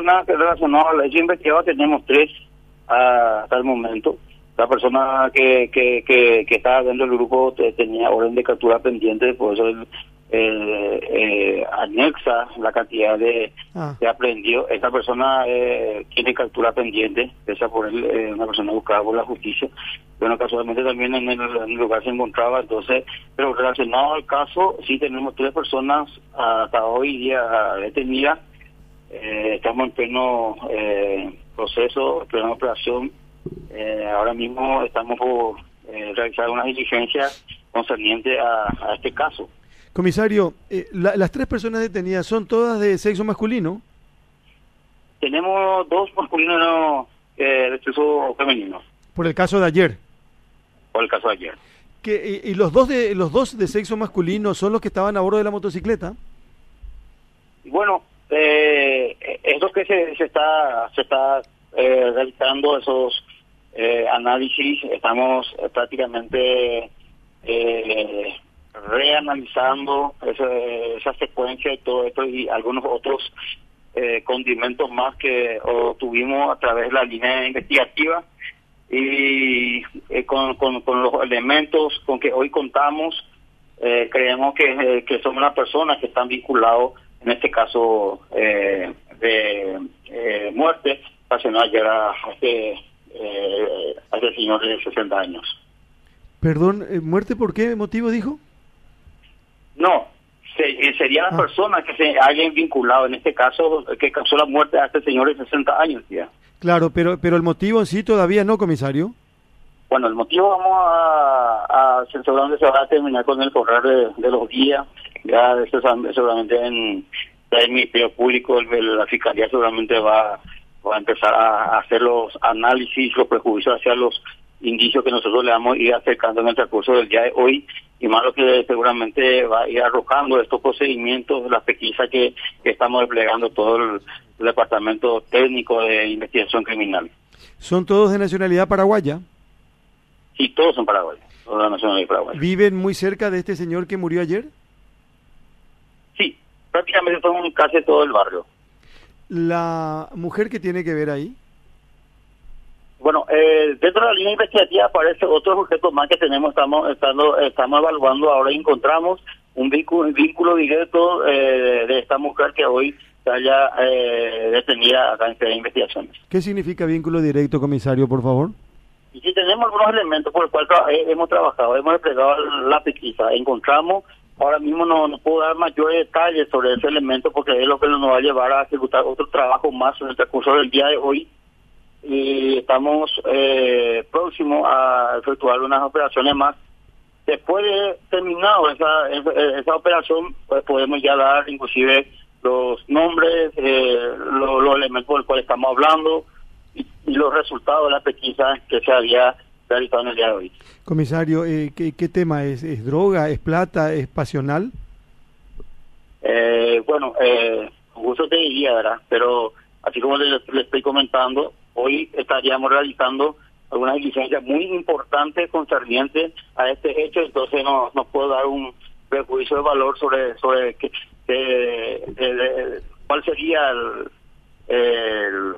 personas relacionadas a la hecho investigado tenemos tres ah, hasta el momento. La persona que, que, que, que estaba dentro del grupo tenía orden de captura pendiente, por eso el, eh, anexa la cantidad de, ah. de aprendido. Esa persona eh, tiene captura pendiente, esa por él, eh, una persona buscada por la justicia. Bueno, casualmente también en el, lugar se encontraba, entonces, pero relacionado al caso, sí tenemos tres personas hasta hoy día detenidas. Eh, estamos en pleno eh, proceso, en plena operación. ahora mismo estamos por realizar una diligencia concerniente a este caso. Comisario, eh, las tres personas detenidas son todas de sexo masculino. Tenemos dos masculinos eh, de sexo femenino. Por el caso de ayer. Por el caso de ayer. Que, y, los dos de los dos de sexo masculino son los que estaban a bordo de la motocicleta. Bueno, eh, eso que se, se está se está eh, realizando esos eh, análisis, estamos prácticamente eh, reanalizando esa, esa secuencia y todo esto y algunos otros eh, condimentos más que tuvimos a través de la línea investigativa y eh, con, con, los elementos con que hoy contamos eh, creemos que, que son las personas que están vinculados en este caso de muerte ocasionada ayer a este, a este señor de 60 años. Perdón, ¿muerte por qué motivo dijo? No, eh, sería la ah. persona que se alguien vinculado, en este caso, que causó la muerte a este señor de 60 años ya. Claro, pero pero el motivo en sí todavía no, comisario. Bueno, el motivo vamos a, a seguramente se va a terminar con el correr de, los días, ya seguramente en, el Ministerio Público, la Fiscalía seguramente va, va a empezar a hacer los análisis, los prejuicios hacia los indicios que nosotros le vamos a ir acercando en el transcurso del día de hoy y más lo que seguramente va a ir arrojando estos procedimientos, las pesquisas que, estamos desplegando todo el, Departamento Técnico de Investigación Criminal. ¿Son todos de nacionalidad paraguaya? Sí, todos son paraguayos, todos de nacionalidad paraguaya. ¿Viven muy cerca de este señor que murió ayer? Prácticamente son casi todo el barrio. ¿La mujer que tiene que ver ahí? Bueno, eh, dentro de la línea investigativa aparece otros objetos más que tenemos, estamos estando, estamos evaluando, ahora encontramos un vínculo, vínculo directo eh, de esta mujer que hoy está ya eh, detenida acá en investigaciones. ¿Qué significa vínculo directo, comisario, por favor? Y si tenemos algunos elementos por los cuales eh, hemos trabajado, hemos desplegado la pesquisa, encontramos, ahora mismo no, puedo dar mayores detalles sobre ese elemento porque es lo que nos va a llevar a ejecutar otro trabajo más en el transcurso del día de hoy y estamos eh, próximos a efectuar unas operaciones más. Después de terminado esa, esa, operación, pues podemos ya dar inclusive los nombres, eh, los, elementos por los cuales estamos hablando y, los resultados de la pesquisa que se había día de hoy. Comisario, eh, ¿qué, ¿qué, tema es? ¿Es droga? ¿Es plata? ¿Es pasional? Eh, bueno, eh, gusto te diría, ¿verdad? Pero así como le, le estoy comentando, hoy estaríamos realizando algunas diligencias muy importantes concernientes a este hecho, entonces no, no puedo dar un prejuicio de valor sobre sobre que, cuál sería el,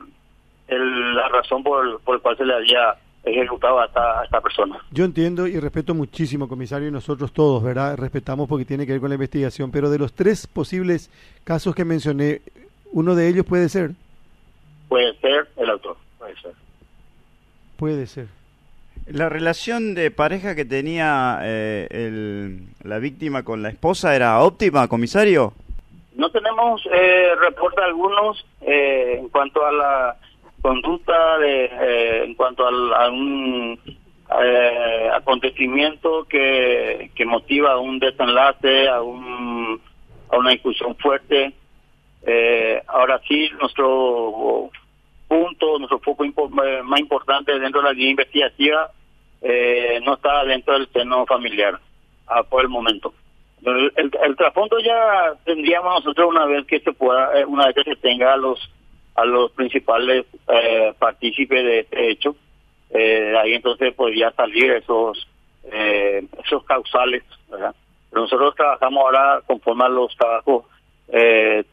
el, la razón por, por la cual se le había ejecutado a esta, a esta persona. Yo entiendo y respeto muchísimo, comisario, y nosotros todos, ¿verdad? Respetamos porque tiene que ver con la investigación, pero de los tres posibles casos que mencioné, ¿uno de ellos puede ser? Puede ser el autor. Puede ser. Puede ser. La relación de pareja que tenía eh, el, la víctima con la esposa era óptima, comisario. No tenemos eh, reporte algunos eh, en cuanto a la conducta de, eh, en cuanto a un acontecimiento que, que motiva un desenlace, a, un, a una discusión fuerte. ahora sí, nuestro punto, nuestro foco eh, más importante dentro de la línea investigativa eh, no está dentro del seno familiar ah, por el momento. El, el, trasfondo ya tendríamos nosotros una vez que se pueda, eh, una vez que se tenga los a los principales eh, partícipes de este hecho, eh, ahí entonces podría salir esos eh, esos causales, nosotros trabajamos ahora conforme a los trabajos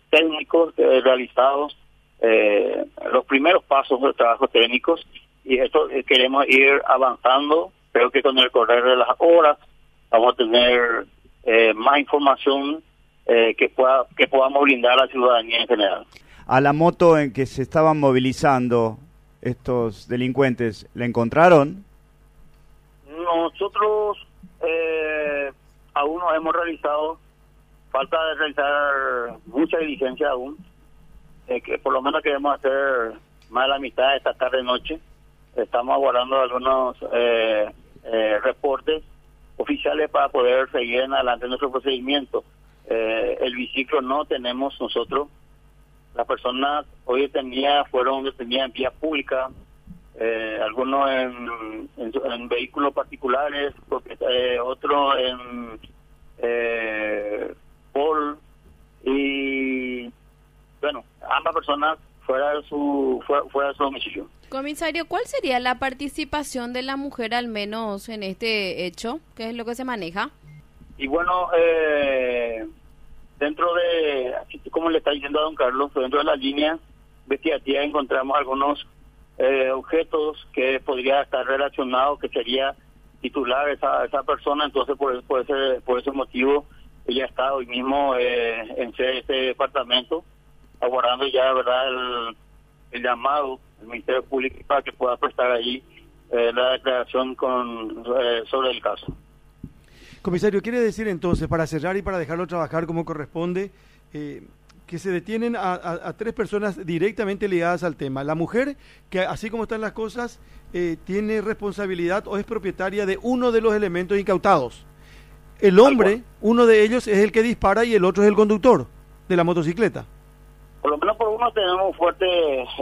técnicos realizados eh, los primeros pasos de trabajos técnicos y esto eh, queremos ir avanzando. Creo que con el correr de las horas vamos a tener eh, más información que pueda que podamos brindar a la ciudadanía en general. A la moto en que se estaban movilizando estos delincuentes, ¿la encontraron? Nosotros aún no hemos realizado, falta de realizar mucha diligencia aún, que por lo menos queremos hacer más de la mitad de esta tarde-noche. Estamos aguardando algunos eh, eh, reportes oficiales para poder seguir en adelante nuestro procedimiento. Eh, el biciclo no tenemos nosotros. Las personas hoy tenía fueron detenidas en vía pública, algunos en, en, vehículos particulares, otros en eh, Paul y bueno, ambas personas fuera de su fuera, de su domicilio. Comisario, ¿cuál sería la participación de la mujer al menos en este hecho? ¿Qué es lo que se maneja? Y bueno, eh, dentro de, como le está diciendo a don Carlos, dentro de la línea investigativa encontramos algunos eh, objetos que podría estar relacionados, que sería titular esa, esa persona, entonces por, ese, por ese motivo ella está hoy mismo eh, en este departamento aguardando ya verdad el, llamado del Ministerio Público para que pueda prestar allí eh, la declaración con eh, sobre el caso. Comisario, quiere decir entonces, para cerrar y para dejarlo trabajar como corresponde, eh, que se detienen a, tres personas directamente ligadas al tema. La mujer, que así como están las cosas, tiene responsabilidad o es propietaria de uno de los elementos incautados. El hombre, uno de ellos es el que dispara y el otro es el conductor de la motocicleta. Por lo menos por uno tenemos fuerte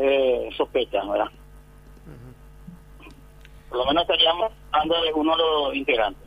eh, sospecha, ¿verdad? Por lo menos estaríamos hablando de uno de los integrantes.